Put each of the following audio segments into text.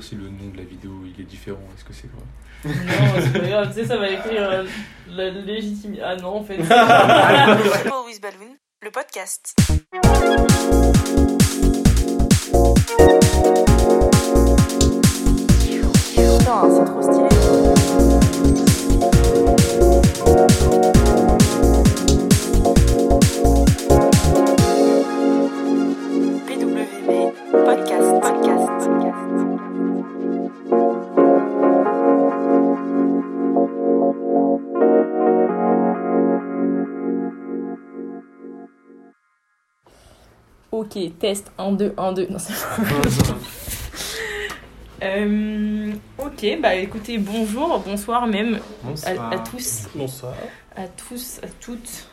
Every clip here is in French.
Si le nom de la vidéo il est différent, est-ce que c'est grave Non, c'est pas grave, tu sais, ça va écrire euh, la légitimité. Ah non, en fait. with Balloon, le podcast. Putain, c'est trop stylé. Ok, test 1, 2, 1, 2. Non, c'est pas Euh, ok, bah écoutez, bonjour, bonsoir même à, à tous, Bonsoir. à tous, à toutes.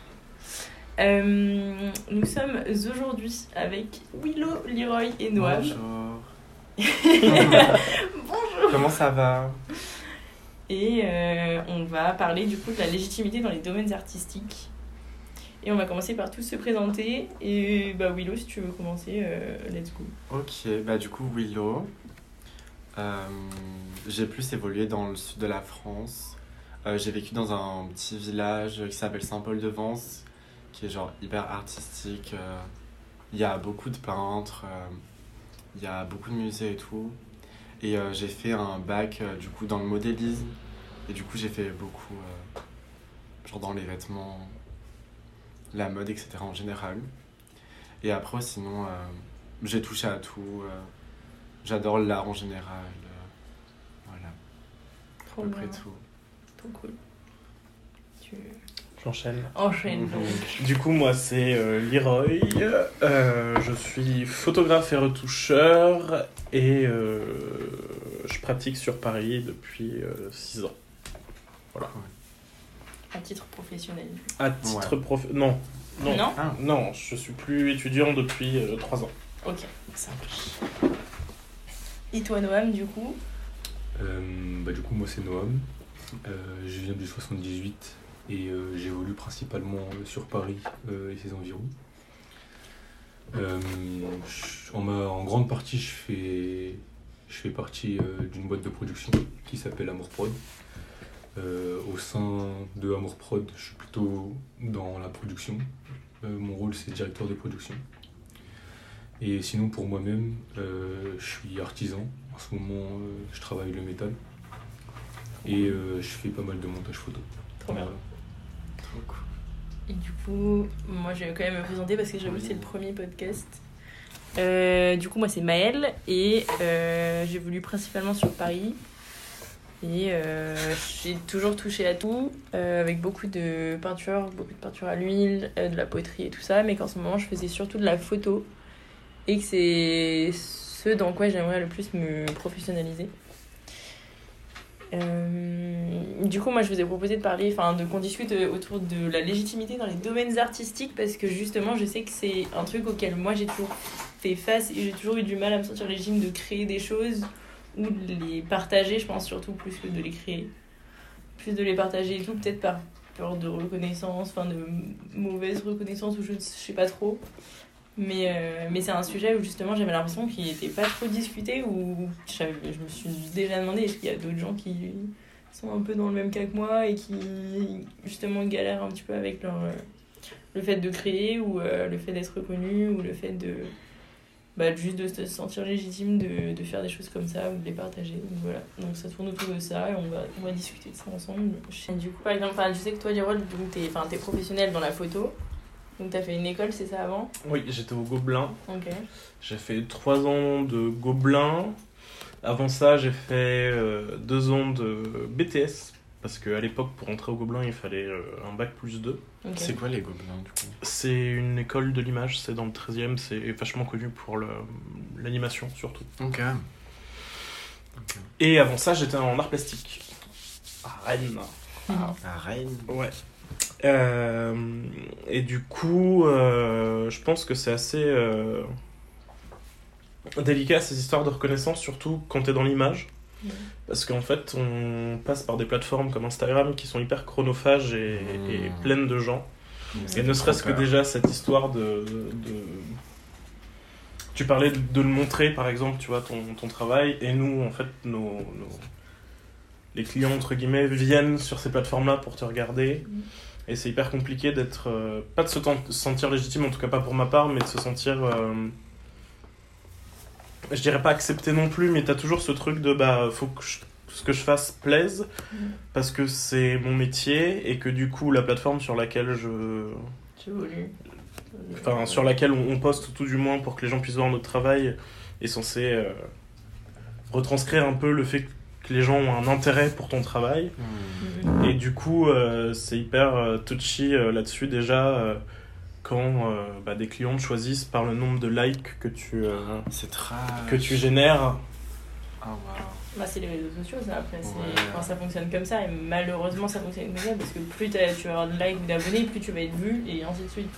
Euh, nous sommes aujourd'hui avec Willow, Leroy et Noam. Bonjour. Comment ça va? Et euh, on va parler du coup de la légitimité dans les domaines artistiques. Et on va commencer par tous se présenter. Et bah Willow, si tu veux commencer, euh, let's go. Ok, bah du coup Willow. Euh, j'ai plus évolué dans le sud de la France. Euh, j'ai vécu dans un petit village qui s'appelle Saint-Paul-de-Vence, qui est genre hyper artistique. Il y a beaucoup de peintres, il y a beaucoup de musées et tout. Et j'ai fait un bac du coup dans le modélisme. Et du coup j'ai fait beaucoup genre dans les vêtements, la mode, etc. en général. Et après sinon euh, j'ai touché à tout. euh, J'adore l'art en général. euh, voilà, à Trop peu bien, près tout. trop cool. Tu J'enchaîne. enchaînes Mhm. donc. Du coup, moi, c'est euh, Leroy. Euh, je suis photographe et retoucheur et euh, je pratique sur Paris depuis 6 ans. À titre professionnel. À titre prof... Non. Non. Non Ah. Non, je suis plus étudiant depuis 3 ans. Ok, ça marche. Et toi, Noam, du coup? Euh, bah, Du coup, moi c'est Noam. Euh, je viens du 78 et euh, j'évolue principalement euh, sur Paris euh, et ses environs. Euh, je- en, grande partie, je fais, je fais partie euh, d'une boîte de production qui s'appelle Amour Prod. Euh, au sein de Amour Prod, je suis plutôt dans la production. Euh, mon rôle, c'est directeur de production. Et sinon, pour moi-même, euh, je suis artisan. En ce moment, je travaille le métal. Et je fais pas mal de montage photo. Trop bien. Trop cool. Et du coup, moi je vais quand même me présenter parce que j'avoue que c'est le premier podcast. Du coup, moi c'est Maëlle et euh, j'évolue principalement sur Paris. Et euh, j'ai toujours touché à tout, euh, avec beaucoup de peinture, beaucoup de peinture à l'huile, euh, de la poterie et tout ça, mais qu'en ce moment je faisais surtout de la photo. Et que c'est ce dans quoi j'aimerais le plus me professionnaliser. Du coup, moi, je vous ai proposé de parler, enfin, de qu'on discute autour de la légitimité dans les domaines artistiques parce que justement, je sais que c'est un truc auquel moi j'ai toujours fait face et j'ai toujours eu du mal à me sentir légitime de créer des choses ou de les partager, je pense surtout plus que de les créer. Plus de les partager et tout, peut-être par peur de reconnaissance, enfin de mauvaise reconnaissance ou je ne sais pas trop. Mais, euh, mais c'est un sujet où justement j'avais l'impression qu'il n'était pas trop discuté, j'avais- je me suis déjà demandé est-ce qu'il y a d'autres gens qui sont un peu dans le même cas que moi et qui justement galèrent un petit peu avec leur, euh, le fait de créer ou euh, le fait d'être reconnu ou le fait de bah, juste de se sentir légitime de, de faire des choses comme ça ou de les partager. Donc voilà, donc ça tourne autour de ça et on va, on va discuter de ça ensemble. Et du coup, par exemple, je sais que toi, Lirol, donc t'es enfin, t'es professionnel dans la photo. Donc t'as fait une école, c'est ça avant? Oui, j'étais au Gobelin. Ok. J'ai fait 3 ans de Gobelin. Avant ça, j'ai fait 2 ans de BTS. Parce qu'à l'époque, pour entrer au Gobelin, il fallait euh, un bac plus 2. ok. C'est quoi les gobelins du coup? C'est une école de l'image, c'est dans le 13e, c'est vachement connu pour le- l'animation surtout. Ok. Et avant ça, j'étais en art plastique. À Rennes. À Rennes. Ouais. Euh, et du coup, euh, je pense que c'est assez euh, délicat ces histoires de reconnaissance, surtout quand t'es dans l'image. Parce qu'en fait, on passe par des plateformes comme Instagram qui sont hyper chronophages et, Mmh. et pleines de gens. Et ne serait-ce que déjà cette histoire de, de- tu parlais de, de le montrer, par exemple, tu vois, ton, ton travail, et nous, en fait, nos, nos- les clients, entre guillemets, viennent sur ces plateformes-là pour te regarder. Mhm. Et c'est hyper compliqué d'être. euh, pas de se sentir légitime, en tout cas pas pour ma part, mais de se sentir. euh, je dirais pas accepté non plus, mais t'as toujours ce truc de bah, faut que je- ce que je fasse plaise, Mhm. parce que c'est mon métier, et que du coup, la plateforme sur laquelle je. Enfin, sur laquelle on, on poste tout du moins pour que les gens puissent voir notre travail, est censé euh, retranscrire un peu le fait que les gens ont un intérêt pour ton travail. Mhm. Et du coup, euh, c'est hyper euh, touchy euh, là-dessus déjà euh, quand euh, bah, des clients te choisissent par le nombre de likes que tu, euh, que tu génères. Ah, waouh. Bah, c'est les réseaux sociaux, ça, après. c'est- Ouais. Enfin, ça fonctionne comme ça, et malheureusement, ça fonctionne comme ça, parce que plus tu vas avoir de likes ou d'abonnés, plus tu vas être vu, et ainsi de suite.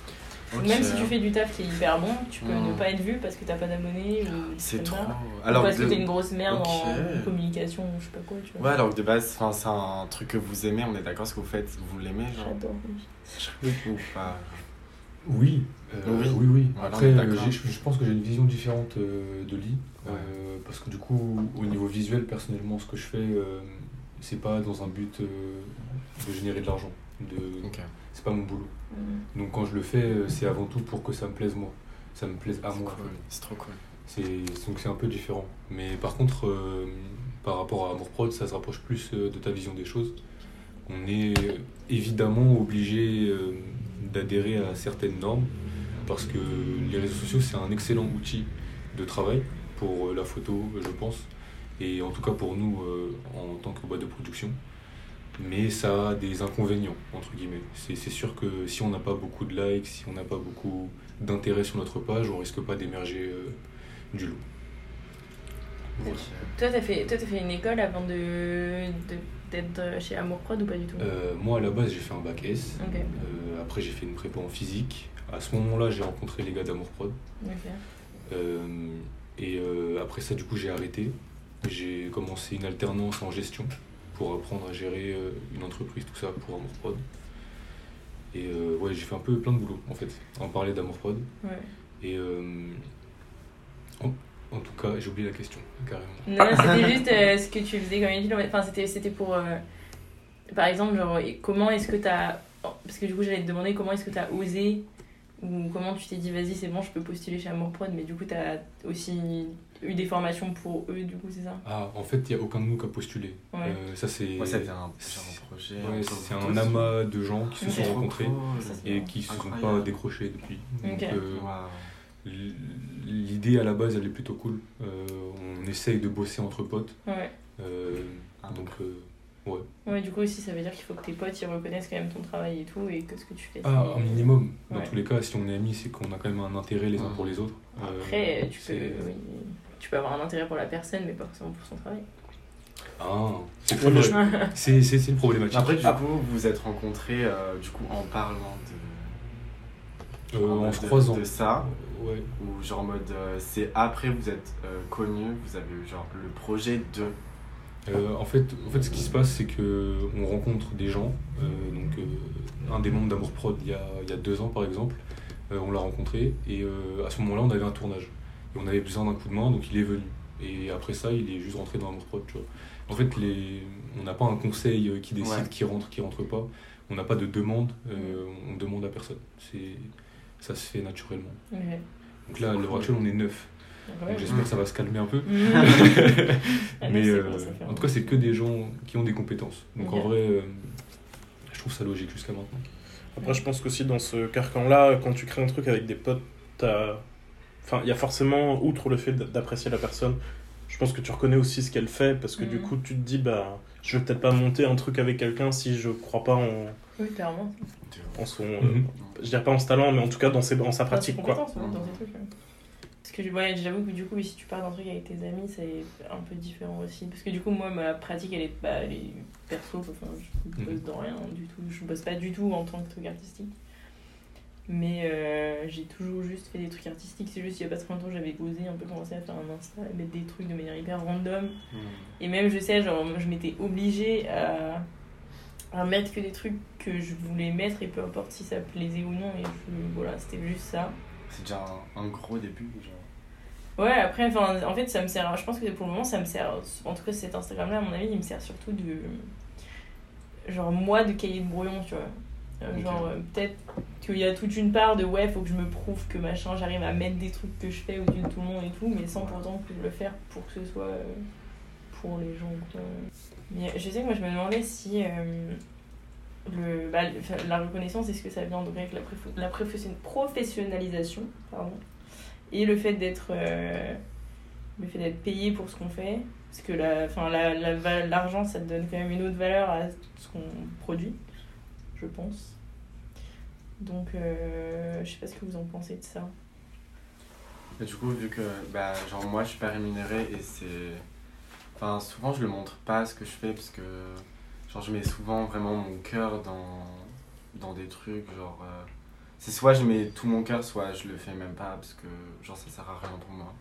Même si tu fais du taf qui est hyper bon, tu peux Hmm. ne pas être vu parce que t'as pas d'abonnés, ou des C'est trop. Ou Alors, parce de- que t'es une grosse merde Ok. en communication, ou je sais pas quoi, tu vois. Ouais, alors que de base, enfin, c'est un truc que vous aimez, on est d'accord, ce que vous faites, vous l'aimez, genre J'adore. oui. Ou pas Oui, euh, Oui. oui, oui. Après, euh, je pense que j'ai une vision différente euh, de Lee. Ouais. euh, parce que du coup, au niveau visuel, personnellement, ce que je fais, euh, c'est pas dans un but euh, de générer de l'argent. De... Ok. C'est pas mon boulot. Mhm. Donc quand je le fais, c'est avant tout pour que ça me plaise moi. Ça me plaise à C'est moi. cool. C'est trop cool. C'est donc c'est un peu différent. Mais par contre, euh, par rapport à Amour Prod, ça se rapproche plus de ta vision des choses. On est évidemment obligé euh, d'adhérer à certaines normes parce que les réseaux sociaux c'est un excellent outil de travail pour euh, la photo, je pense, et en tout cas pour nous euh, en tant que boîte de production. Mais ça a des inconvénients, entre guillemets. C'est sûr que si on n'a pas beaucoup de likes, si on n'a pas beaucoup d'intérêt sur notre page, on risque pas d'émerger euh, du lot. Toi, t'as fait, toi, t'as fait une école avant de, d'être chez Amour Prod ou pas du tout? Euh, moi, à la base, j'ai fait un bac S. Euh, après, j'ai fait une prépa en physique. À ce moment-là, j'ai rencontré les gars d'Amour Prod. Euh, et après ça, du coup, j'ai arrêté. J'ai commencé une alternance en gestion pour apprendre à gérer une entreprise, tout ça pour Amour Prod. Et ouais, j'ai fait un peu plein de boulot, en fait, en parler d'Amour Prod. Ouais. Et j'ai oublié la question, carrément. Non, non, c'était juste euh, ce que tu faisais comme étude. Enfin, c'était, c'était pour. euh, par exemple, genre, comment est-ce que t'as. Parce que du coup, j'allais te demander comment est-ce que t'as osé. Ou comment tu t'es dit, vas-y, c'est bon, je peux postuler chez Amour Prod. Mais du coup, t'as aussi eu des formations pour eux, du coup, c'est ça? Ah, en fait, il n'y a aucun de nous qui a postulé. Ouais. Euh, ça, c'est Moi, c'était un, projet. ouais, c'est un amas de gens qui se sont rencontrés c'est et qui se sont pas décrochés depuis. Donc, Ok. L'idée à la base, elle est plutôt cool. Euh, on essaye de bosser entre potes. Ouais. Euh, Ah, donc, euh, ouais. Ouais, du coup, aussi, ça veut dire qu'il faut que tes potes ils reconnaissent quand même ton travail et tout. Et que ce que tu fais. Ah, un minimum. Dans Ouais. tous les cas, si on est amis, c'est qu'on a quand même un intérêt les uns pour les autres. Euh, Après, tu peux, oui, tu peux avoir un intérêt pour la personne, mais pas forcément pour son travail. Ah, c'est une problématique. Après, du coup, vous vous êtes rencontrés euh, du coup, en parlant de, euh, en de- ça, Ouais. ou genre en mode euh, c'est après vous êtes euh, connus, vous avez eu genre le projet de. Euh, en, fait, en fait, ce qui se passe, c'est que on rencontre des gens. donc, un des membres d'Amour Prod, il y a, il y a deux ans par exemple, on l'a rencontré. Et à ce moment-là, on avait un tournage. Et on avait besoin d'un coup de main, donc il est venu. Et après ça, il est juste rentré dans Amour Prod. Tu vois. En fait, les... on n'a pas un conseil qui décide Ouais. qui rentre, qui rentre pas. On n'a pas de demande. on demande à personne. C'est ça se fait naturellement. Ouais. Donc là, à l'heure actuelle, on est neuf. Ouais. Donc j'espère que ça va se calmer un peu. Ah, Mais c'est euh, en tout cas, c'est que des gens qui ont des compétences. Donc en vrai, euh, je trouve ça logique jusqu'à maintenant. Après, je pense qu'aussi dans ce carcan-là, quand tu crées un truc avec des potes, t'as. Enfin, il y a forcément, outre le fait d'apprécier la personne, je pense que tu reconnais aussi ce qu'elle fait parce que du Mhm. coup, tu te dis, bah, je vais peut-être pas monter un truc avec quelqu'un si je crois pas en, Oui, clairement. en son. Mhm. euh, je dirais pas en ce talent, mais en tout cas dans, ses, en sa pratique, quoi. ouais, dans ses trucs, ouais. Parce que ouais, j'avoue que du coup, si tu pars d'un truc avec tes amis, c'est un peu différent aussi. Parce que du coup, moi, ma pratique, elle est, bah, elle est perso. Enfin, je bosse Mhm. dans rien du tout. Je bosse pas du tout en tant que truc artistique. Mais euh, j'ai toujours juste fait des trucs artistiques. C'est juste, il y a pas très longtemps, j'avais osé un peu commencer à faire un Insta, à mettre des trucs de manière hyper random. Et même, je sais, genre, je m'étais obligée à, à mettre que des trucs que je voulais mettre, et peu importe si ça plaisait ou non. Et je- voilà, c'était juste ça. C'est déjà un, un gros début, genre. Ouais, après, enfin, en fait, ça me sert. Je pense que pour le moment, ça me sert. En tout cas, cet Instagram-là, à mon avis, il me sert surtout de. Genre, moi, de cahier de brouillon, tu vois. Euh. Genre, euh, peut-être qu'il y a toute une part de ouais, faut que je me prouve que machin, j'arrive à mettre des trucs que je fais au-dessus de tout le monde et tout, mais sans pour autant que je le faire pour que ce soit euh, pour les gens. Mais je sais que moi, je me demandais si. euh, le, bah, la reconnaissance, est-ce que ça vient donc avec la, la profession- professionnalisation pardon, et le fait d'être euh, le fait d'être payé pour ce qu'on fait parce que la, enfin, la, la l'argent ça donne quand même une autre valeur à ce qu'on produit je pense donc euh, je sais pas ce que vous en pensez de ça du coup, vu que bah, genre moi je suis pas rémunéré et c'est. Enfin, souvent je le montre pas ce que je fais parce que genre je mets souvent vraiment mon cœur dans, dans des trucs. Genre, euh, c'est soit je mets tout mon cœur, soit je le fais même pas parce que genre ça sert à rien pour moi.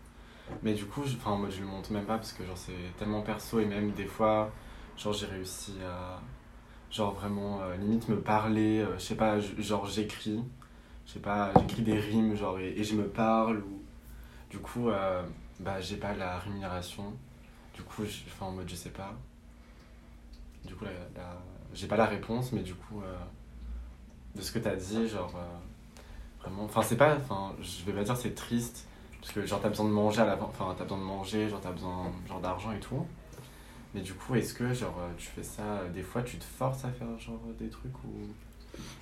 Mais du coup, je, enfin, je le montre même pas parce que genre c'est tellement perso et même des fois, genre j'ai réussi à genre vraiment euh, limite me parler, euh, je sais pas, genre j'écris, je sais pas, j'écris des rimes genre et, et je me parle ou du coup bah j'ai pas la rémunération. Du coup, je- enfin en mode je sais pas. Du coup, la, la- j'ai pas la réponse, mais du coup, euh, de ce que t'as dit, genre, euh, vraiment, enfin, c'est pas, enfin, je vais pas dire c'est triste, parce que genre t'as besoin de manger à la fin, enfin, t'as besoin de manger, genre t'as besoin genre d'argent et tout. Mais du coup, est-ce que genre euh, tu fais ça, des fois tu te forces à faire genre des trucs ou?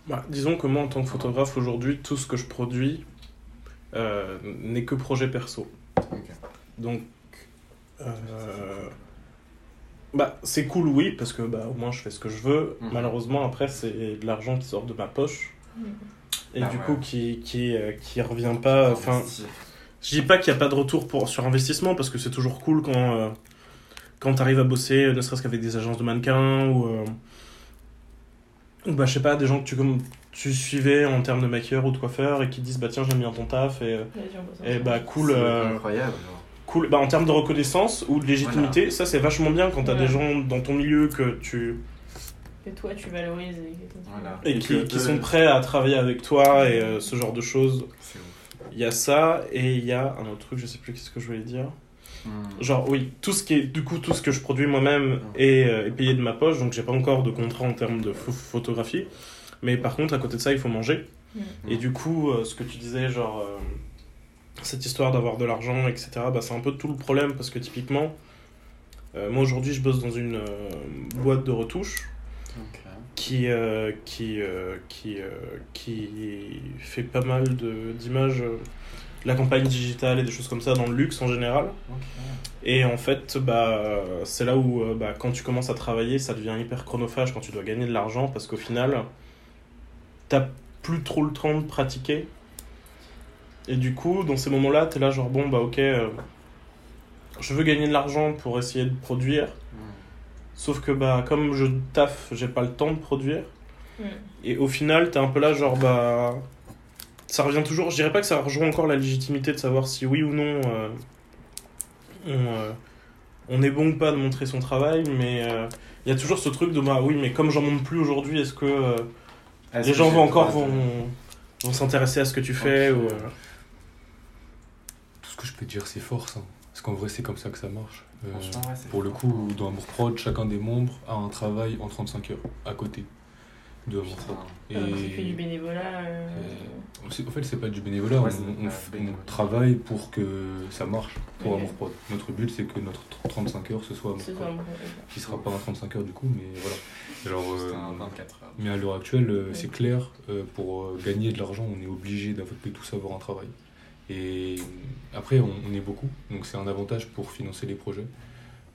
Bah, disons que moi, en tant que photographe, aujourd'hui, tout ce que je produis euh, n'est que projet perso. Ok. Donc, bah, c'est cool, oui, parce que bah, au moins je fais ce que je veux. Mhm. Malheureusement, après, c'est de l'argent qui sort de ma poche. Et Ah du ouais. coup, qui, qui, euh, qui revient pas. Enfin, je dis pas qu'il n'y a pas de retour pour, sur investissement, parce que c'est toujours cool quand, euh, quand tu arrives à bosser, ne serait-ce qu'avec des agences de mannequins ou. euh, ou bah, je sais pas, des gens que tu, comme, tu suivais en termes de maquilleur ou de coiffeur et qui disent bah tiens, j'aime bien ton taf et. euh, et bah cool. C'est euh, incroyable, genre. Cool. Bah, en termes de reconnaissance ou de légitimité, ça c'est vachement bien quand t'as Ouais. des gens dans ton milieu que tu que toi tu valorises et Voilà. et Et qui, que qui eux- sont prêts à travailler avec toi et euh, ce genre de choses. C'est ouf. Il y a ça et il y a un autre truc, je sais plus qu'est-ce que je voulais dire. Hmm. Genre oui, tout ce qui est du coup tout ce que je produis moi-même est, euh, est payé de ma poche, donc j'ai pas encore de contrat en termes de pho- photographie. Mais par contre, à côté de ça, il faut manger. Mm. Et du coup, euh, ce que tu disais, genre euh, cette histoire d'avoir de l'argent, etc. Bah, c'est un peu tout le problème parce que typiquement, euh, moi aujourd'hui, je bosse dans une euh, boîte de retouches Ok. qui, euh, qui, qui, qui fait pas mal d'images, la campagne digitale et des choses comme ça dans le luxe en général. Et en fait, bah, c'est là où bah, quand tu commences à travailler, ça devient hyper chronophage quand tu dois gagner de l'argent parce qu'au final, t'as plus trop le temps de pratiquer. Et du coup, dans ces moments-là, t'es là genre bon, bah ok, euh, je veux gagner de l'argent pour essayer de produire. Hmm. Sauf que bah comme je taffe, j'ai pas le temps de produire. Mm. Et au final, t'es un peu là genre bah ça revient toujours. Je dirais pas que ça rejoint encore la légitimité de savoir si oui ou non euh, on, euh, on est bon ou pas de montrer son travail, mais euh, il y a toujours ce truc de bah oui, mais comme j'en montre plus aujourd'hui, est-ce que euh, les que gens vont encore vont, vont s'intéresser à ce que tu fais ou euh, que je peux te dire, c'est force. hein. Parce qu'en vrai, c'est comme ça que ça marche. Euh, ouais, pour le coup, dans Amour Prod, chacun des membres a un travail en 35 heures à côté de Amour Prod. Ah, fais du bénévolat. euh, Euh, En fait, c'est pas du bénévolat, Ouais, on, bénévolat. travaille pour que ça marche pour. Amour Prod. Notre but, c'est que notre 35 heures, ce soit Amour Prod. Qui sera pas un 35 heures du coup, mais voilà. Genre, euh, un 24 heures. mais à l'heure actuelle, Ouais. c'est clair, euh, pour gagner de l'argent, on est obligé d'av- de tous avoir un travail. Et après, on, on est beaucoup, donc c'est un avantage pour financer les projets.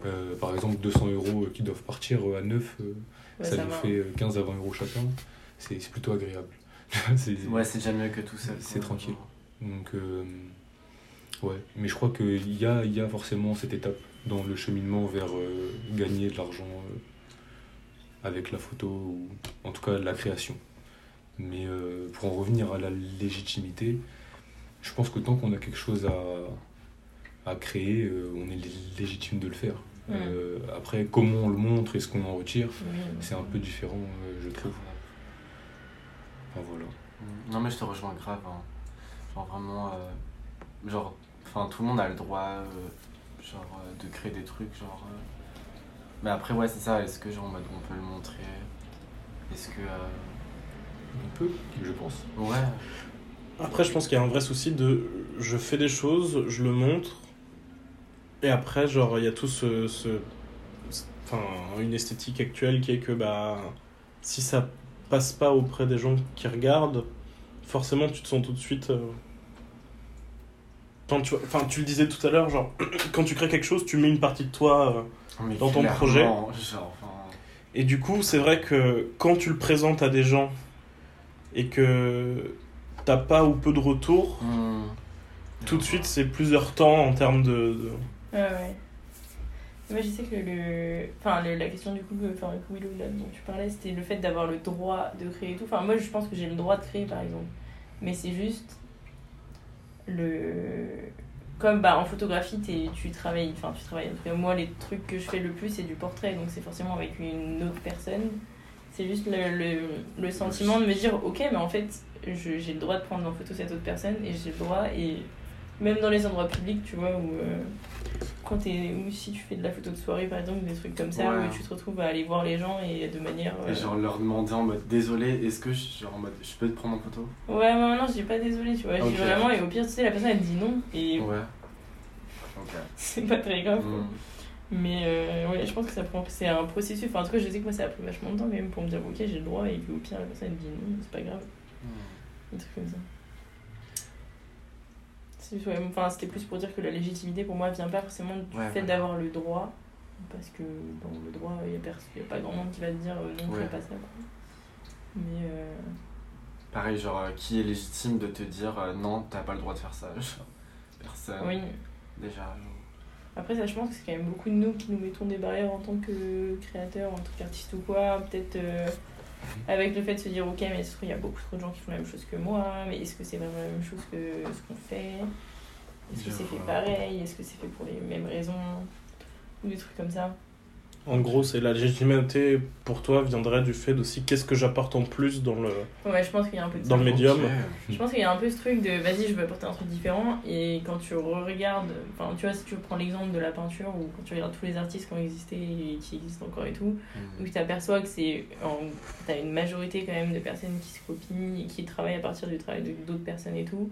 Euh, par exemple, 200 euros qui doivent partir euh, à neuf, euh, Ouais, ça, ça nous va. fait euh, 15 à 20 euros chacun. C'est c'est plutôt agréable. C'est- Ouais, c'est déjà mieux que tout seul. C'est tranquille. Donc, euh, ouais. Mais je crois qu'il y a, il y a forcément cette étape dans le cheminement vers euh, gagner de l'argent euh, avec la photo, ou en tout cas la création. Mais euh, pour en revenir à la légitimité, je pense que tant qu'on a quelque chose à, à créer, euh, on est lé- légitime de le faire. Euh, après, comment on le montre et ce qu'on en retire, c'est un peu différent, euh, je trouve. Enfin, voilà. Mm. Non, mais je te rejoins grave. hein. Genre vraiment. euh, Genre. Enfin, tout le monde a le droit, euh, genre, euh, de créer des trucs, genre. euh. Mais après, ouais, c'est ça. Est-ce que, genre, on peut le montrer? Est-ce que. euh, On peut, je pense. Ouais. Après, je pense qu'il y a un vrai souci de je fais des choses, je le montre, et après, genre, il y a tout ce. Enfin, une esthétique actuelle qui est que, bah, si ça passe pas auprès des gens qui regardent, forcément, tu te sens tout de suite. euh, Quand tu, enfin, tu le disais tout à l'heure, genre, quand tu crées quelque chose, tu mets une partie de toi. euh, Dans ton projet Genre, enfin. Et du coup, c'est vrai que quand tu le présentes à des gens et que t'as pas ou peu de retour, hmm. tout de suite, c'est plusieurs temps en termes de. de- Ouais, ouais. Moi, je sais que le. Enfin, le- la question du coup, que- enfin, avec Willow là, dont tu parlais, c'était le fait d'avoir le droit de créer et tout. Enfin, moi, je pense que j'ai le droit de créer, par exemple. Mais c'est juste. Le. Comme bah, en photographie, t'es- tu travailles. Enfin, tu travailles. En tout cas, moi, les trucs que je fais le plus, c'est du portrait. Donc, c'est forcément avec une autre personne. C'est juste le, le, le sentiment de me dire, ok, mais en fait, j'ai le droit de prendre en photo cette autre personne et j'ai le droit. Et même dans les endroits publics, tu vois, où. euh, quand t'es ou si tu fais de la photo de soirée par exemple des trucs comme ça Ouais. où tu te retrouves à aller voir les gens et de manière euh, Et genre leur demander en mode désolé, est-ce que je, genre en mode je peux te prendre en photo? Ouais mais non je dis pas désolé tu vois je dis Ok. vraiment et au pire tu sais la personne elle dit non et Ouais. C'est pas très grave quoi. Hmm. mais euh, ouais je pense que ça prend c'est un processus enfin en tout cas je sais que moi ça a pris vachement de temps même pour me dire ok j'ai le droit et qu'au pire la personne elle dit non c'est pas grave Hmm. Des trucs comme ça ouais, enfin, c'était plus pour dire que la légitimité pour moi vient pas forcément du Ouais, fait d'avoir le droit parce que dans le droit il n'y a, a pas grand monde qui va te dire euh, non Ouais. fais pas ça mais euh, Pareil, genre euh, qui est légitime de te dire euh, non, t'as pas le droit de faire ça genre, Personne. oui Déjà. genre. après ça je pense que c'est quand même beaucoup de nous qui nous mettons des barrières en tant que créateur en tant qu'artiste ou quoi peut-être avec le fait de se dire ok mais il y a beaucoup trop de gens qui font la même chose que moi mais est-ce que c'est vraiment la même chose que ce qu'on fait? Est-ce que c'est fait pareil? Est-ce que c'est fait pour les mêmes raisons? Ou des trucs comme ça En gros, c'est la légitimité pour toi viendrait du fait aussi qu'est-ce que j'apporte en plus dans le. ouais je pense qu'il y a un peu de Dans ça. le médium. Je pense qu'il y a un peu ce truc de vas-y, je veux apporter un truc différent. Et quand tu regardes, enfin, tu vois, si tu prends l'exemple de la peinture ou quand tu regardes tous les artistes qui ont existé et qui existent encore et tout, Hmm. où tu t'aperçois que c'est. en- T'as une majorité quand même de personnes qui se copient et qui travaillent à partir du travail de- d'autres personnes et tout.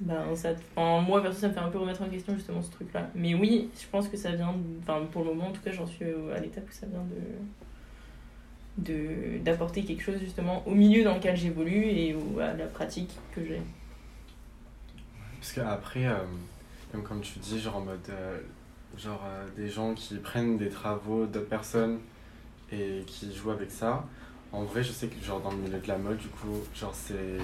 Ben, ça, enfin, moi, perso, ça me fait un peu remettre en question justement ce truc-là. Mais oui, je pense que ça vient. Enfin, pour le moment, en tout cas, j'en suis à l'étape où ça vient de de d'apporter quelque chose justement au milieu dans lequel j'évolue et au- à la pratique que j'ai. Parce qu'après, euh, comme, comme tu dis, genre en mode. euh, genre euh, des gens qui prennent des travaux d'autres personnes et qui jouent avec ça. En vrai, je sais que genre dans le milieu de la mode, du coup, genre c'est.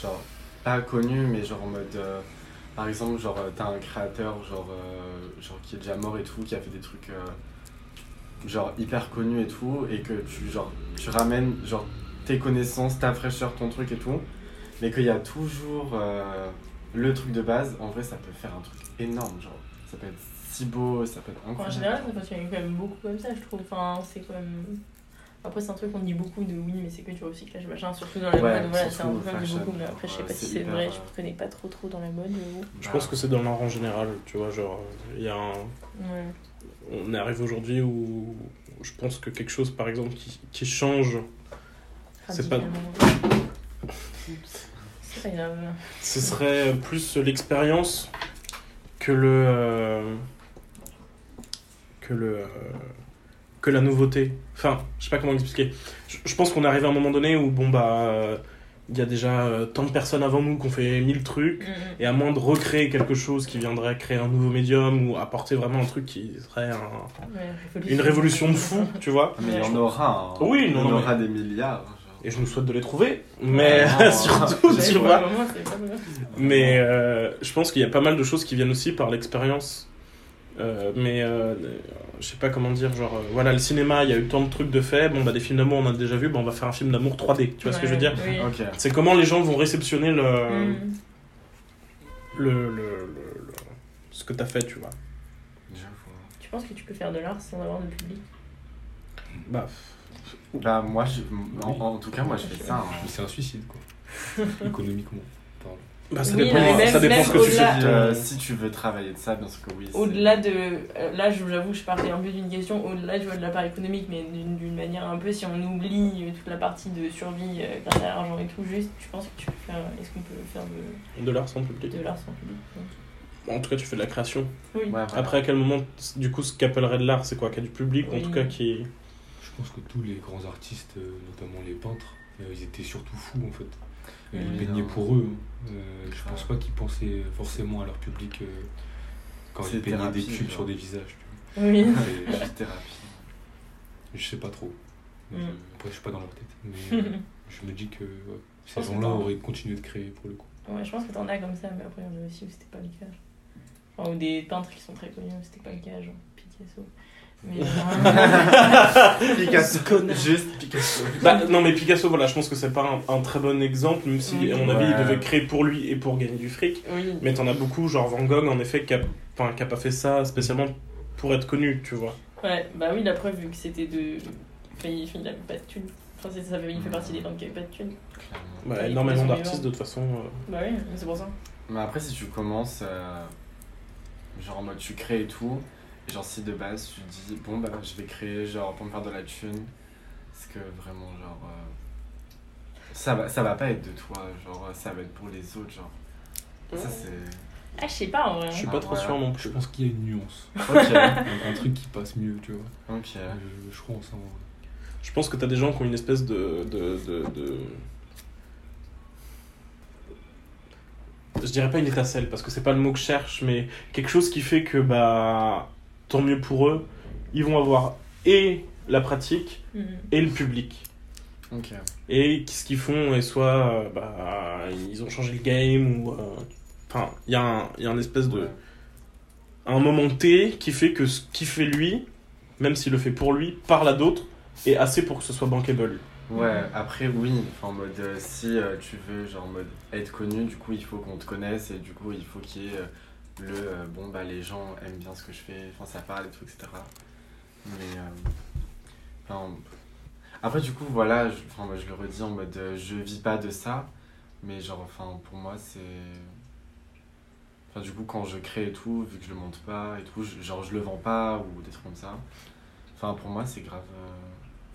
Genre pas connu, mais genre en mode. euh, par exemple, genre euh, t'as un créateur genre, euh, genre qui est déjà mort et tout, qui a fait des trucs. genre hyper connus et tout, et que tu, genre, tu ramènes genre tes connaissances, ta fraîcheur, ton truc et tout, mais qu'il y a toujours le truc de base, en vrai ça peut faire un truc énorme, genre ça peut être si beau, ça peut être En incroyable. général, ça fonctionne quand même beaucoup comme ça, je trouve. Enfin, c'est quand même. Après, c'est un truc qu'on dit beaucoup de oui, mais c'est que du recyclage, machin, surtout dans la Ouais, mode. Voilà, c'est un truc qu'on dit beaucoup, mais après, je sais pas si c'est vrai, euh, je me connais pas trop trop dans la mode. Je pense que c'est dans l'art en général, tu vois, genre, il y a un. Ouais. On arrive aujourd'hui où je pense que quelque chose, par exemple, qui, qui change, C'est pas-. C'est pas grave. ce serait plus l'expérience que le. euh, que le. Euh, que la nouveauté. Enfin, je sais pas comment expliquer. Je, je pense qu'on arrive à un moment donné où, bon, bah. euh, Il y a déjà euh, tant de personnes avant nous qui ont fait mille trucs. Mm, mm. Et à moins de recréer quelque chose qui viendrait créer un nouveau médium ou apporter vraiment un truc qui serait un- une révolution de fou, tu vois. Mais il y en aura, hein. Oui, il y en aura des milliards. genre. Et je nous souhaite de les trouver, mais Ouais, surtout, tu vois. Mais euh, je pense qu'il y a pas mal de choses qui viennent aussi par l'expérience. Euh, mais euh, je sais pas comment dire, genre, euh, voilà, le cinéma, il y a eu tant de trucs de fait. Bon, bah, des films d'amour, on a déjà vu, bah, on va faire un film d'amour 3D, tu vois ce que je veux dire Oui. C'est comment les gens vont réceptionner le, Mm. le, le, le- le- ce que t'as fait, tu vois. Tu penses que tu peux faire de l'art sans avoir de public? Bah, Bah moi, je... en, en tout cas, moi je fais ça. hein. C'est un suicide, quoi. Économiquement. Pardon. Bah, ça Oui, dépend, mais même- ça dépend même ce que tu fais. Euh, si tu veux travailler de ça, bien sûr que oui. Au-delà de. euh, Là, je- j'avoue, je parlais un peu d'une question au-delà tu vois, de la part économique, mais d'une manière un peu, si on oublie euh, toute la partie de survie euh, grâce à l'argent et tout, juste, je pense que tu peux faire. Est-ce qu'on peut faire de, De l'art sans public. de l'art sans public ouais. En tout cas, tu fais de la création. Oui. Ouais, voilà. Après, à quel moment, du coup, ce qu'appellerait de l'art, c'est quoi? Qu'il y a du public, en tout cas, qui. Je pense que tous les grands artistes, notamment les peintres, ils étaient surtout fous en fait. Oui, ils peignaient non. pour eux. Euh, je pense pas qu'ils pensaient forcément à leur public euh, quand C'est ils peignaient thérapie, des cubes genre. sur des visages. tu Oui. vois. C'est Et juste thérapie. je sais pas trop. Mm. Euh, après, je suis pas dans leur tête. Mais euh, je me dis que ouais, ces gens-là auraient continué de créer pour le coup. Ouais, je pense que t'en as comme ça, mais après, il y en a aussi où c'était pas le cas. Enfin, ou des peintres qui sont très connus où c'était pas le cas, genre Picasso. Picasso. Juste Picasso. Bah, non, mais Picasso, voilà, je pense que c'est pas un, un très bon exemple, même si, à mon avis, il devait créer pour lui et pour gagner du fric. oui. Mais t'en as beaucoup, genre Van Gogh, en effet, qui a, enfin, qui a pas fait ça spécialement pour être connu, tu vois. Ouais, bah oui, la preuve, vu que c'était de. Enfin, il, il avait pas de thunes. Enfin, c'est- ça fait, il fait partie des peintres qui avaient pas de thunes. Bah, Ouais, énormément d'artistes, de toute façon. euh, Bah oui, c'est pour ça. Mais après, si tu commences, euh, genre en mode tu crées et tout, genre si de base tu te dis, bon bah je vais créer genre pour me faire de la thune, parce que vraiment, genre. euh, ça, va, ça va pas être de toi, genre ça va être pour les autres, genre? Ça c'est. Ah, je sais pas en vrai. Je suis Ah, pas trop ouais. sûr non Je plus. pense qu'il y a une nuance. Ok, un, un truc qui passe mieux, tu vois. ok. Je, je crois en ça. en vrai. Je pense que t'as des gens qui ont une espèce de. de, de, de- Je dirais pas une étincelle, parce que c'est pas le mot que je cherche, mais quelque chose qui fait que, bah, tant mieux pour eux, ils vont avoir et la pratique Mhm. et le public. Ok. Et ce qu'ils font est soit euh, bah, ils ont changé le game ou. euh, Enfin, il y, a un- il y a un espèce de. Ouais. Un moment T qui fait que ce qu'il fait lui, même s'il le fait pour lui, parle à d'autres, est assez pour que ce soit bankable. Ouais, après oui, enfin, en mode euh, si euh, tu veux genre en mode être connu, du coup il faut qu'on te connaisse et du coup il faut qu'il y ait euh, le euh, bon bah les gens aiment bien ce que je fais, enfin ça parle et tout, etc. Mais euh, après du coup voilà, je, moi, je le redis en mode euh, je vis pas de ça, mais genre enfin pour moi c'est. Enfin du coup quand je crée et tout, vu que je le monte pas et tout, genre je le vends pas ou des trucs comme ça. Enfin pour moi c'est grave.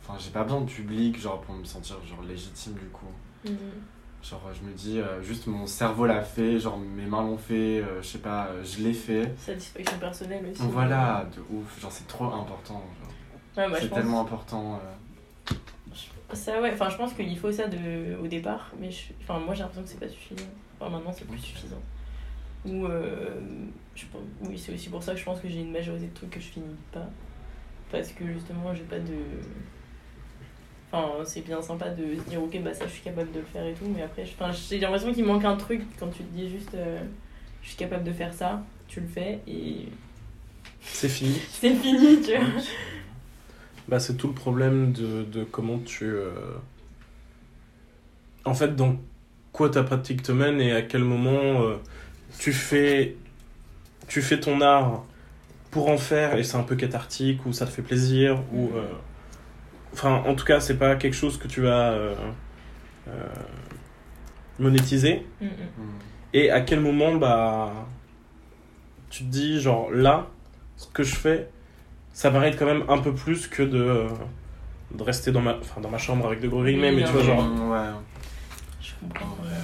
Enfin, j'ai pas besoin de public, genre, pour me sentir, genre, légitime, du coup. Mhm. Genre, je me dis, euh, juste mon cerveau l'a fait, genre, mes mains l'ont fait, euh, je sais pas, euh, je l'ai fait. Satisfaction personnelle aussi. Voilà, de ouf, genre, c'est trop important. Ouais, bah, c'est pense. tellement important. Ça, ouais, enfin, je pense qu'il faut ça de, au départ, mais je- enfin, moi j'ai l'impression que c'est pas suffisant. Enfin, maintenant c'est plus suffisant. Ou, euh, je pense, oui, c'est aussi pour ça que je pense que j'ai une majorité de trucs que je finis pas. Parce que justement, j'ai pas de. Enfin, c'est bien sympa de se dire, ok, bah ça je suis capable de le faire et tout, mais après, j'ai l'impression qu'il manque un truc quand tu te dis juste, euh, je suis capable de faire ça, tu le fais et C'est fini. c'est fini, tu vois. Bah, c'est tout le problème de, de comment tu. euh, En fait, dans quoi ta pratique te mène et à quel moment euh, tu, fais... tu fais ton art pour en faire et c'est un peu cathartique ou ça te fait plaisir ou. Enfin, en tout cas, c'est pas quelque chose que tu vas euh, euh, monétiser. Mm, mm. Et à quel moment, bah, tu te dis, genre, là, ce que je fais, ça m'arrête quand même un peu plus que de, euh, de rester dans ma, enfin, dans ma chambre avec de gros guillemets, mais tu vois, genre, Ouais. Je comprends. En vrai.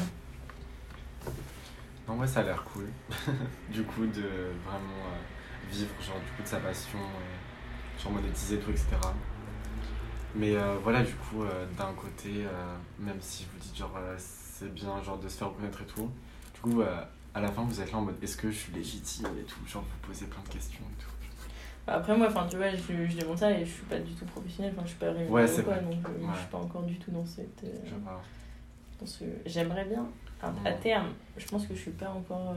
Non, ouais, ça a l'air cool. du coup, de vraiment euh, vivre, genre, du coup, de sa passion, genre, monétiser tout, etc. Mais euh, voilà, du coup, euh, d'un côté, euh, même si vous dites, genre, c'est bien, genre, de se faire reconnaître et tout, du coup, à la fin, vous êtes là en mode, est-ce que je suis légitime et tout, genre, vous posez plein de questions et tout. Après moi, enfin tu vois, je, je demande ça et je suis pas du tout professionnelle, enfin je suis pas rémunérée Ouais, ou quoi, vrai. donc Ouais. je suis pas encore du tout dans cette... ce... J'aimerais bien, à, à terme, je pense que je suis pas encore...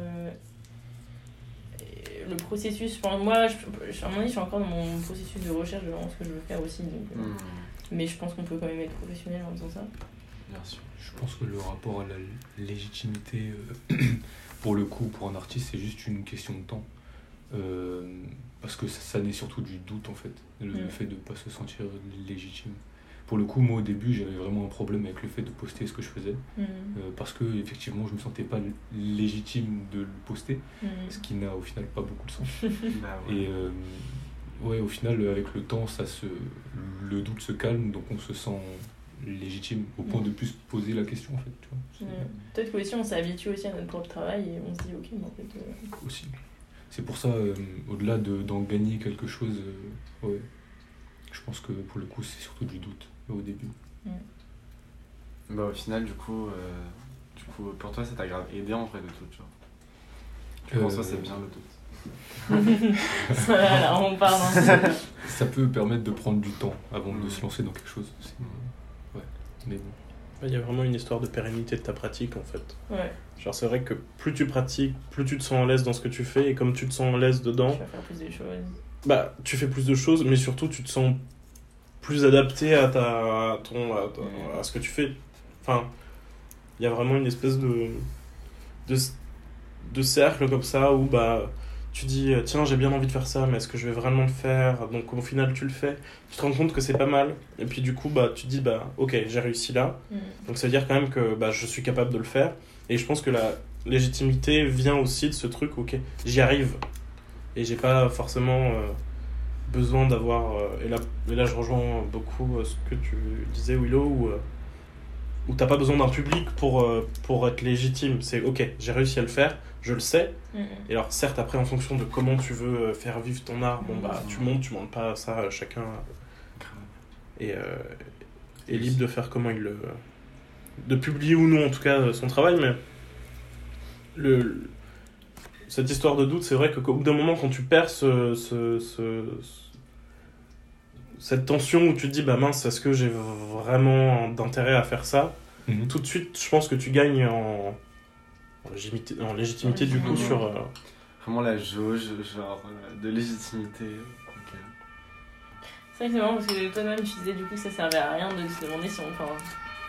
Le processus, enfin, moi, je, je- à moment donné, je suis encore dans mon processus de recherche de ce que je veux faire aussi, donc, euh, Mm, mais je pense qu'on peut quand même être professionnel en faisant ça. bien sûr. Je pense que le rapport à la légitimité, euh, pour le coup, pour un artiste, c'est juste une question de temps. Euh, parce que ça, ça naît surtout du doute, en fait. Le, Mm. fait de ne pas se sentir légitime. Pour le coup, moi au début, j'avais vraiment un problème avec le fait de poster ce que je faisais. Mm. euh, parce que effectivement, je me sentais pas légitime de le poster, Mm. ce qui n'a au final pas beaucoup de sens. Bah ouais. Et euh, ouais, au final, avec le temps, ça se, le doute se calme, donc on se sent légitime au point de plus se poser la question en fait. Tu vois. Mm. Peut-être qu'aussi on s'habitue aussi à notre propre travail et on se dit ok, mais en fait. euh, aussi. C'est pour ça, euh, au-delà de- d'en gagner quelque chose, euh, ouais, je pense que pour le coup, c'est surtout du doute au début. Bah, au final, du coup, euh, du coup, pour toi, ça t'a grave aidé en vrai de tout, genre. Tu Euh, penses que c'est bien le doute? voilà, on parle. hein. Ça peut permettre de prendre du temps avant de se lancer dans quelque chose. C'est- Ouais, mais bon. Il y a vraiment une histoire de pérennité de ta pratique en fait. Ouais, Genre c'est vrai que plus tu pratiques, plus tu te sens à l'aise dans ce que tu fais et comme tu te sens à l'aise dedans, tu vas faire plus des choses. bah tu fais plus de choses mais surtout tu te sens plus adapté à ta à ton à, ta- à ce que tu fais. Enfin, il y a vraiment une espèce de de, de cercle comme ça où bah tu dis euh, tiens j'ai bien envie de faire ça mais est-ce que je vais vraiment le faire? Donc au final tu le fais tu te rends compte que c'est pas mal et puis du coup bah tu te dis bah ok j'ai réussi là Mm. donc ça veut dire quand même que bah, je suis capable de le faire. Et je pense que la légitimité vient aussi de ce truc, ok, j'y arrive. Et j'ai pas forcément euh, besoin d'avoir... euh, et, là, et là je rejoins beaucoup euh, ce que tu disais Willow, où, où t'as pas besoin d'un public pour, euh, pour être légitime. C'est ok, j'ai réussi à le faire, je le sais. Mm. Et alors certes après en fonction de comment tu veux euh, faire vivre ton art, bon bah tu montes, tu montes pas, ça euh, chacun est, euh, est libre de faire comment il le. de publier ou non, en tout cas, son travail, mais. Le, cette histoire de doute, c'est vrai que qu'au bout d'un moment, quand tu perds ce, ce- ce- ce- cette tension où tu te dis, bah mince, est-ce que j'ai vraiment d'intérêt à faire ça? Mhm. Tout de suite, je pense que tu gagnes en, en légitimité, en légitimité du coup sur. euh, Vraiment la jauge, genre, euh, de légitimité. C'est vrai que c'est marrant parce que toi-même tu disais du coup que ça servait à rien de se demander si on. Enfin,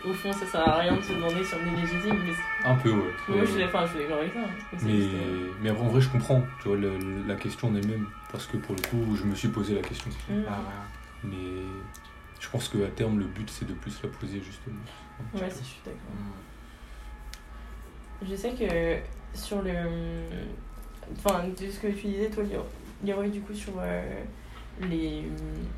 au fond, ça sert à rien de se demander si on est légitime. Mais Un peu, ouais. moi, je suis d'accord avec ça. hein. Mais, juste, euh, mais après, en vrai, je comprends, tu vois, le- la question en elle-même. Parce que pour le coup, je me suis posé la question. mm. Ah ouais. Mais je pense qu'à terme, le but, c'est de plus la poser, justement. Ouais, si, je suis d'accord. Je sais que sur le. Enfin, de ce que tu disais, toi, Leroy, du coup, sur euh, les...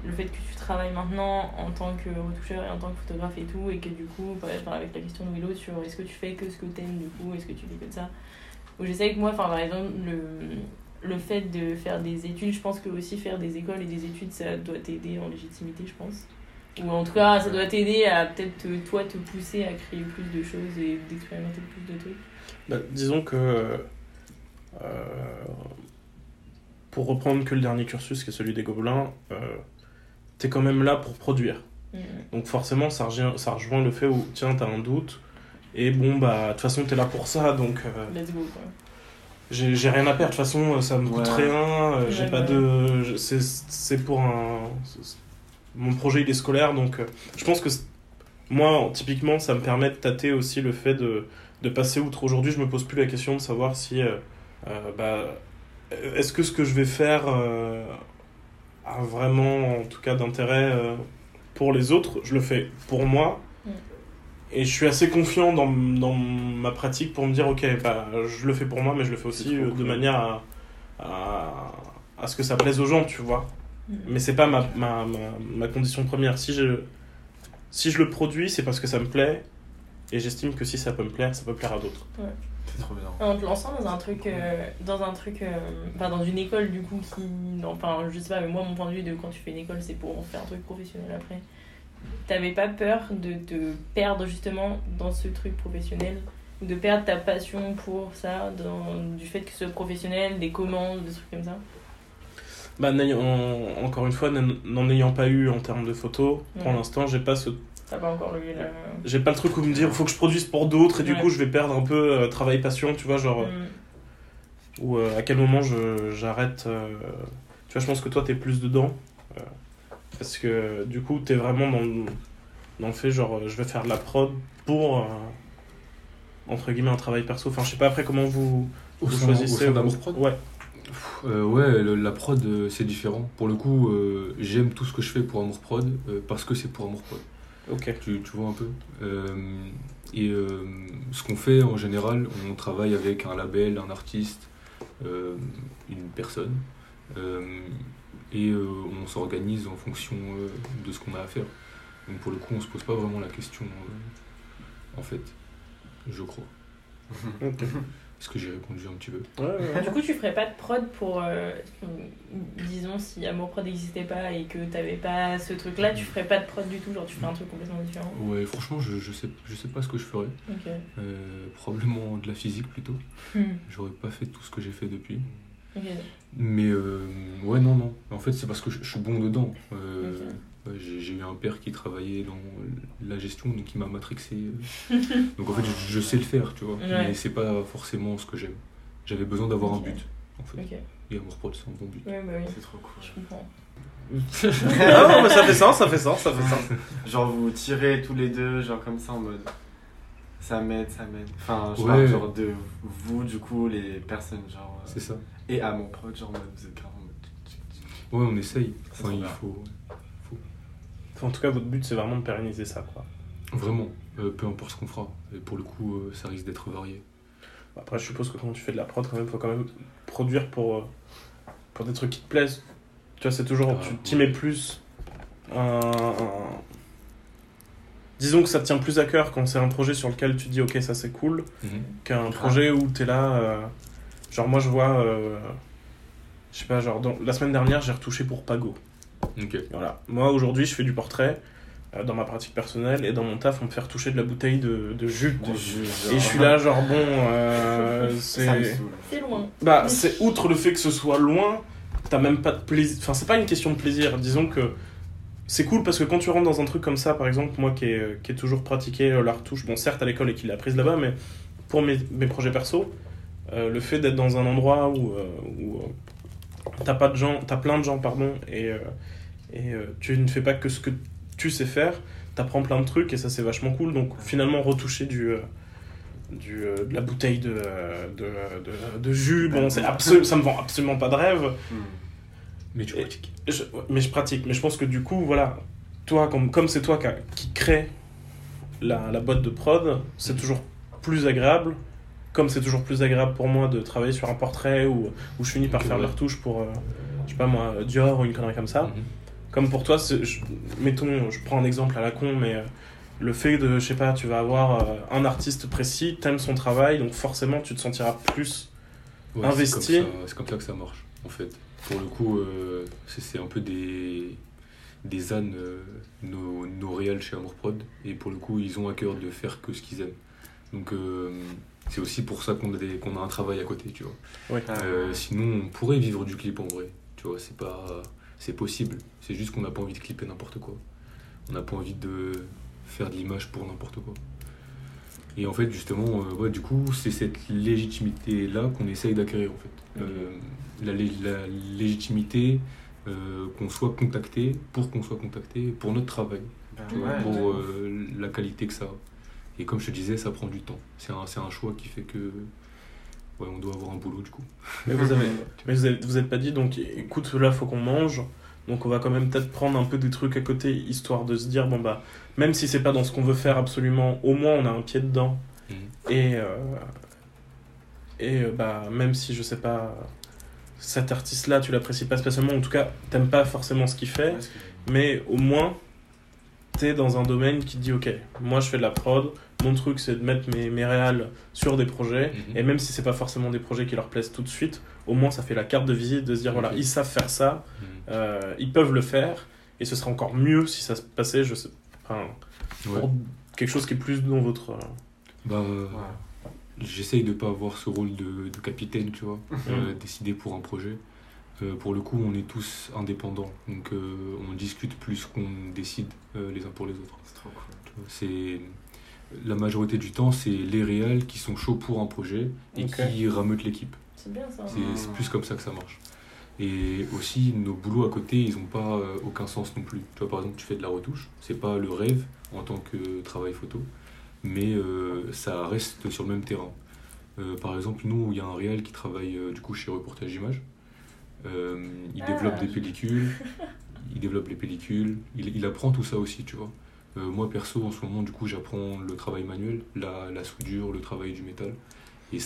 le fait que tu travailles maintenant en tant que retoucheur et en tant que photographe et tout, et que du coup, par exemple, avec la question de Willow sur est-ce que tu fais que ce que t'aimes, du coup, est-ce que tu fais que de ça Où je sais que moi, enfin, par exemple, le, le fait de faire des études, je pense que aussi faire des écoles et des études, ça doit t'aider en légitimité, je pense. Ou en tout cas, ça doit t'aider à peut-être toi te pousser à créer plus de choses et d'expérimenter plus de trucs. Bah, disons que. euh, pour reprendre que le dernier cursus, qui est celui des Gobelins, euh, t'es quand même là pour produire. Mhm. Donc forcément, ça rejoint, ça rejoint le fait où, tiens, t'as un doute, et bon, bah, de toute façon, t'es là pour ça, donc euh, Let's go quoi. J'ai j'ai rien à perdre, de toute façon, ça me coûte Ouais. rien, euh, j'ai Ouais, pas ouais. de... C'est c'est pour un... Mon projet, il est scolaire, donc euh, je pense que moi, typiquement, ça me permet de tâter aussi le fait de, de passer outre. Aujourd'hui, je me pose plus la question de savoir si... euh, euh, bah, est-ce que ce que je vais faire euh, a vraiment, en tout cas, d'intérêt euh, pour les autres Je le fais pour moi. Et je suis assez confiant dans, dans ma pratique pour me dire, ok, bah, je le fais pour moi, mais je le fais aussi euh, de manière à, à, à ce que ça plaise aux gens, tu vois. Mhm. Mais c'est pas ma, ma, ma, ma condition première. Si je, si je le produis, c'est parce que ça me plaît. Et j'estime que si ça peut me plaire, ça peut plaire à d'autres. C'est trop bien. En te lançant dans un truc, euh, dans un truc, euh, enfin dans une école du coup qui, non, enfin je sais pas, mais moi mon point de vue de quand tu fais une école c'est pour en faire un truc professionnel après. T'avais pas peur de te perdre justement dans ce truc professionnel de perdre ta passion pour ça, dans, du fait que ce soit professionnel, des commandes, des trucs comme ça? Bah, n'ayant- encore une fois, n'en ayant pas eu en termes de photos, pour l'instant, j'ai pas ce T'as pas encore eu la. j'ai pas le truc où me dire faut que je produise pour d'autres et du coup je vais perdre un peu euh, travail passion tu vois genre Mhm. ou euh, à quel moment j'arrête euh, tu vois je pense que toi t'es plus dedans euh, parce que du coup t'es vraiment dans le, dans le fait genre euh, je vais faire de la prod pour euh, entre guillemets un travail perso enfin je sais pas après comment vous, vous sein- choisissez au Prod ouais Euh, ouais, le- la prod, euh, c'est différent. Pour le coup, euh, j'aime tout ce que je fais pour Amour Prod euh, parce que c'est pour Amour Prod. Ok. Tu, tu vois un peu Euh, Et euh, ce qu'on fait en général, on travaille avec un label, un artiste, euh, une personne. Et euh, on s'organise en fonction euh, de ce qu'on a à faire. Donc pour le coup, on se pose pas vraiment la question, euh, en fait, je crois. Est-ce que j'ai répondu un petit peu? Ouais, ouais, ouais. Du coup, tu ferais pas de prod pour. euh, disons, si Amour Prod n'existait pas et que t'avais pas ce truc-là, tu ferais pas de prod du tout, genre tu ferais un truc complètement différent? Ouais, franchement, je, je, sais, je sais pas ce que je ferais. Euh, probablement de la physique plutôt. Hmm. J'aurais pas fait tout ce que j'ai fait depuis. Mais euh, ouais, non, non. En fait, c'est parce que je, je suis bon dedans. Euh, j'ai, eu un père qui travaillait dans la gestion, donc il m'a matrixé. euh. donc en fait, je, je sais le faire, tu vois. Ouais. Mais c'est pas forcément ce que j'aime. J'avais besoin d'avoir un but, en fait. Et Amour Prod, c'est un bon but. Ouais, bah oui. C'est trop cool. Je comprends. Ah non, mais ça fait sens, ça fait sens, ça fait sens. Genre vous tirez tous les deux, genre comme ça en mode. Ça m'aide, ça m'aide. Enfin, je Ouais. parle genre de vous, du coup, les personnes, genre. euh, C'est ça. Et à mon prod, genre en mode, vous êtes grave en mode. Ouais, on essaye. Enfin, il faut. En tout cas, votre but, c'est vraiment de pérenniser ça, quoi. Vraiment. Euh, peu importe ce qu'on fera. Et pour le coup, euh, ça risque d'être varié. Après, je suppose que quand tu fais de la prod, quand même, faut quand même produire pour, euh, pour des trucs qui te plaisent. Tu vois, c'est toujours, Ah, tu t'y mets plus. un- un- Disons que ça te tient plus à cœur quand c'est un projet sur lequel tu dis, ok, ça c'est cool, Mhm. qu'un projet où t'es là. Genre, moi, je vois. euh, Je sais pas, genre, dans- la semaine dernière, j'ai retouché pour Pago. Ok. Voilà. Moi, aujourd'hui, je fais du portrait euh, dans ma pratique personnelle et dans mon taf, on me fait retoucher de la bouteille de, de jus. De. Et je suis là, genre, bon, euh, c'est. loin. Bah, c'est outre le fait que ce soit loin, t'as même pas de plaisir. Enfin, c'est pas une question de plaisir. Disons que c'est cool parce que quand tu rentres dans un truc comme ça, par exemple, moi qui ai, qui ai toujours pratiqué la retouche, bon, certes à l'école et qui l'ai apprise là-bas, mais pour mes, mes projets perso, euh, le fait d'être dans un endroit où, euh, où euh, t'as pas de gens, t'as plein de gens, pardon, et, et tu ne fais pas que ce que tu sais faire, t'apprends plein de trucs et ça c'est vachement cool. Donc finalement, retoucher du. du, euh, de la bouteille de, de, de, de jus, bon, c'est absolu- ça me vend absolument pas de rêve, Hmm. Mais tu pratiques. je- mais je pratique. Mais je pense que du coup, voilà, toi, comme comme c'est toi qui, crée la, la boîte de prod, c'est Mhm. toujours plus agréable. Comme c'est toujours plus agréable pour moi de travailler sur un portrait où, où je finis par faire ouais. la retouche pour, euh, je sais pas moi, Dior ou une connerie comme ça. Mhm. Comme pour toi, je- mettons, je prends un exemple à la con, mais euh, le fait de, je sais pas, tu vas avoir euh, un artiste précis, t'aimes son travail, donc forcément tu te sentiras plus. Ouais, Investi. C'est comme, ça- c'est comme ça que ça marche, en fait. Pour le coup, euh, c'est un peu des, des ânes, euh, nos, nos réals chez Amour Prod. Et pour le coup, ils ont à cœur de faire que ce qu'ils aiment. Donc, euh, c'est aussi pour ça qu'on a, des- qu'on a un travail à côté, tu vois. Ah, Euh, sinon, on pourrait vivre du clip en vrai. Tu vois, c'est pas. C'est possible. C'est juste qu'on n'a pas envie de clipper n'importe quoi. On n'a pas envie de faire de l'image pour n'importe quoi. Et en fait, justement, euh, ouais, du coup, c'est cette légitimité-là qu'on essaye d'acquérir, en fait. Euh, la, lé- la légitimité euh, qu'on soit contacté, pour qu'on soit contacté, pour notre travail, tu vois, ouais. pour euh, la qualité que ça a. Et comme je te disais, ça prend du temps. C'est un, un choix qui fait que. Ouais, on doit avoir un boulot, du coup. Mais vous avez, mais vous avez- vous êtes pas dit, donc écoute, là faut qu'on mange, donc on va quand même peut-être prendre un peu des trucs à côté, histoire de se dire, bon bah, même si c'est pas dans ce qu'on veut faire absolument, au moins on a un pied dedans. Mhm. Et, euh, et euh, bah, même si je sais pas, cet artiste-là, tu l'apprécies pas spécialement, en tout cas, t'aimes pas forcément ce qu'il fait, mais au moins, t'es dans un domaine qui dit, ok, moi je fais de la prod, mon truc c'est de mettre mes, mes réals sur des projets, Mhm. et même si c'est pas forcément des projets qui leur plaisent tout de suite, au moins ça fait la carte de visite de se dire, voilà, ils savent faire ça, Mhm. euh, ils peuvent le faire, et ce serait encore mieux si ça se passait, je sais, enfin, Ouais. pour quelque chose qui est plus dans votre... euh, Bah, euh, Ouais. j'essaye de pas avoir ce rôle de, de capitaine, tu vois, euh, décider pour un projet. Euh, pour le coup, on est tous indépendants, donc euh, on discute plus qu'on décide euh, les uns pour les autres. C'est trop cool. C'est la majorité du temps, c'est les réals qui sont chauds pour un projet et qui rameutent l'équipe. C'est bien ça. C'est c'est plus comme ça que ça marche. Et aussi, nos boulots à côté, ils n'ont pas euh, aucun sens non plus. Tu vois, par exemple, tu fais de la retouche, c'est pas le rêve en tant que travail photo, mais euh, ça reste sur le même terrain. Euh, par exemple, nous, il y a un réal qui travaille euh, du coup chez Reportage Images. Euh, il Ah. développe des pellicules, il développe les pellicules, il, il apprend tout ça aussi, tu vois. Euh, moi, perso, en ce moment, du coup, j'apprends le travail manuel, la, la soudure, le travail du métal. Et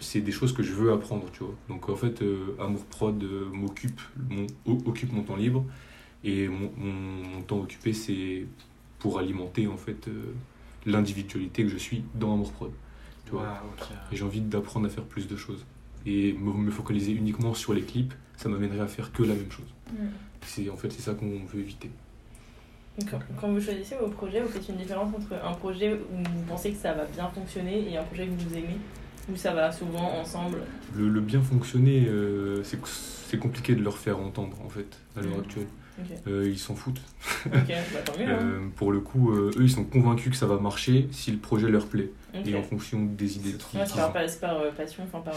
c'est des choses que je veux apprendre, tu vois. Donc, en fait, euh, Amour Prod euh, m'occupe, mon, occupe mon temps libre. Et mon, mon- mon temps occupé, c'est pour alimenter, en fait, euh, l'individualité que je suis dans Amour Prod. Tu vois. Et j'ai envie d'apprendre à faire plus de choses. Et me, me focaliser uniquement sur les clips, ça m'amènerait à faire que la même chose. C'est en fait c'est ça qu'on veut éviter. Quand, quand vous choisissez vos projets, vous faites une différence entre un projet où vous pensez que ça va bien fonctionner et un projet que vous aimez, où ça va souvent ensemble. Le, le bien fonctionner, euh, c'est c'est compliqué de leur faire entendre en fait à l'heure Mhm. actuelle. Euh, ils s'en foutent. bah mieux. hein. Euh, pour le coup, eux ils sont convaincus que ça va marcher si le projet leur plaît et en fonction des idées qu'ils Ouais, c'est par, par, passion, enfin par.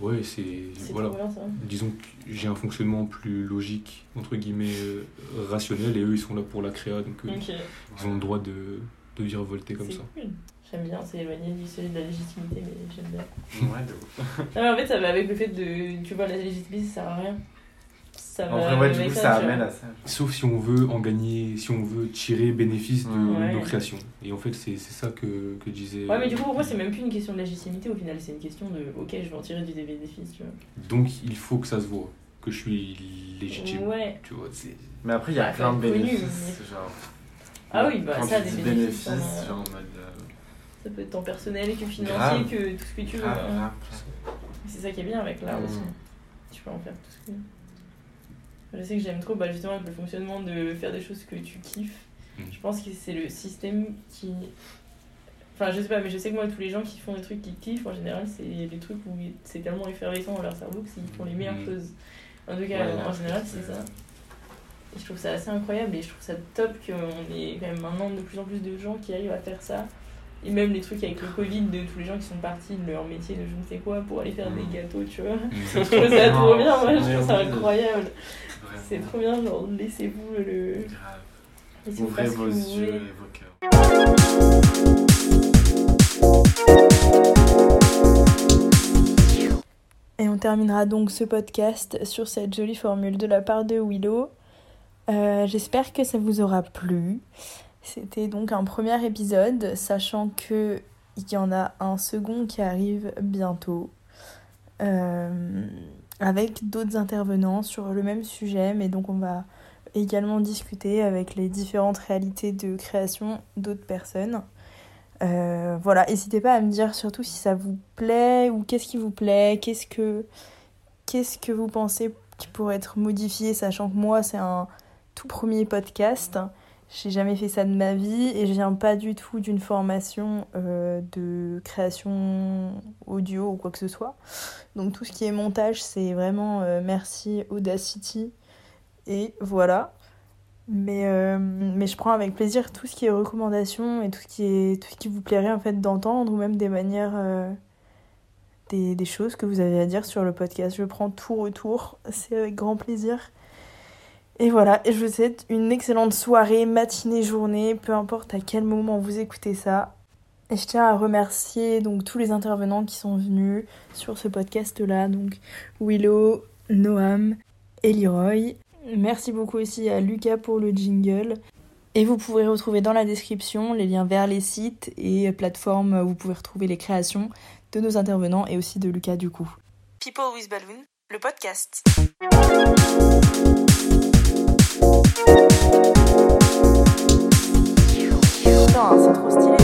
Ouais. C'est voilà. trop bien ça. Disons que j'ai un fonctionnement plus logique entre guillemets euh, rationnel et eux ils sont là pour la créa donc euh, ils ont le droit de, de virevolter comme ça. cool. J'aime bien, c'est éloigné du sujet de la légitimité, mais j'aime bien. Ouais, de ouf. Non, mais en fait, ça va avec le fait de. Tu vois, la légitimité, ça sert à rien. Ça En vrai, ouais, du coup, ça tu amène à ça. Sauf si on veut en gagner, si on veut tirer bénéfice de Ouais. nos créations. Et en fait, c'est c'est ça que, que disait. Ouais, mais du coup, pour moi, c'est même plus une question de légitimité au final, c'est une question de ok, je vais en tirer du bénéfice, tu vois. Donc il faut que ça se voit, que je suis légitime. Ouais. Tu vois. Mais après, il y a Bah, plein de connu, bénéfices. Genre, Ah oui, bah quand ça, tu des dis bénéfices. bénéfices, ça, genre en mode. euh, Ça peut être tant personnel que financier, Grave. que tout ce que tu veux. hein. C'est ça qui est bien avec l'art Mm. aussi. Tu peux en faire tout ce que. Je sais que j'aime trop bah, justement avec le fonctionnement de faire des choses que tu kiffes. Mm. Je pense que c'est le système qui. Enfin, je sais pas, mais je sais que moi, tous les gens qui font des trucs qu'ils kiffent, en général, c'est des trucs où c'est tellement effervescent dans leur cerveau qu'ils font les meilleures Mm. choses. En tout cas, Ouais, en général, c'est ça. Et je trouve ça assez incroyable et je trouve ça top qu'on ait quand même maintenant de plus en plus de gens qui arrivent à faire ça. Et même les trucs avec le Covid de tous les gens qui sont partis de leur métier de je ne sais quoi pour aller faire Mm. des gâteaux, tu vois. Mm. Je trouve ça trop bien, moi, je trouve ça incroyable. C'est trop bien, genre laissez-vous le. Grave. Ouvrez vos yeux et vos cœurs. Et on terminera donc ce podcast sur cette jolie formule de la part de Willow. Euh, J'espère que ça vous aura plu. C'était donc un premier épisode, sachant que il y en a un second qui arrive bientôt, euh, avec d'autres intervenants sur le même sujet, mais donc on va également discuter avec les différentes réalités de création d'autres personnes. Euh, voilà, n'hésitez pas à me dire surtout si ça vous plaît ou qu'est-ce qui vous plaît, qu'est-ce que, qu'est-ce que vous pensez qui pourrait être modifié, sachant que moi c'est un tout premier podcast. J'ai jamais fait ça de ma vie et je viens pas du tout d'une formation euh, de création audio ou quoi que ce soit. Donc tout ce qui est montage, c'est vraiment euh, merci Audacity et voilà. Mais, euh, mais je prends avec plaisir tout ce qui est recommandations et tout ce qui, est, tout ce qui vous plairait en fait d'entendre ou même des manières, des, des choses que vous avez à dire sur le podcast. Je prends tout retour, c'est avec grand plaisir. Et voilà, je vous souhaite une excellente soirée, matinée, journée, peu importe à quel moment vous écoutez ça. Et je tiens à remercier donc tous les intervenants qui sont venus sur ce podcast-là, donc Willow, Noam et Leroy. Merci beaucoup aussi à Lucas pour le jingle. Et vous pourrez retrouver dans la description les liens vers les sites et plateformes où vous pouvez retrouver les créations de nos intervenants et aussi de Lucas du coup. People with Balloon, le podcast. Putain, c'est trop stylé.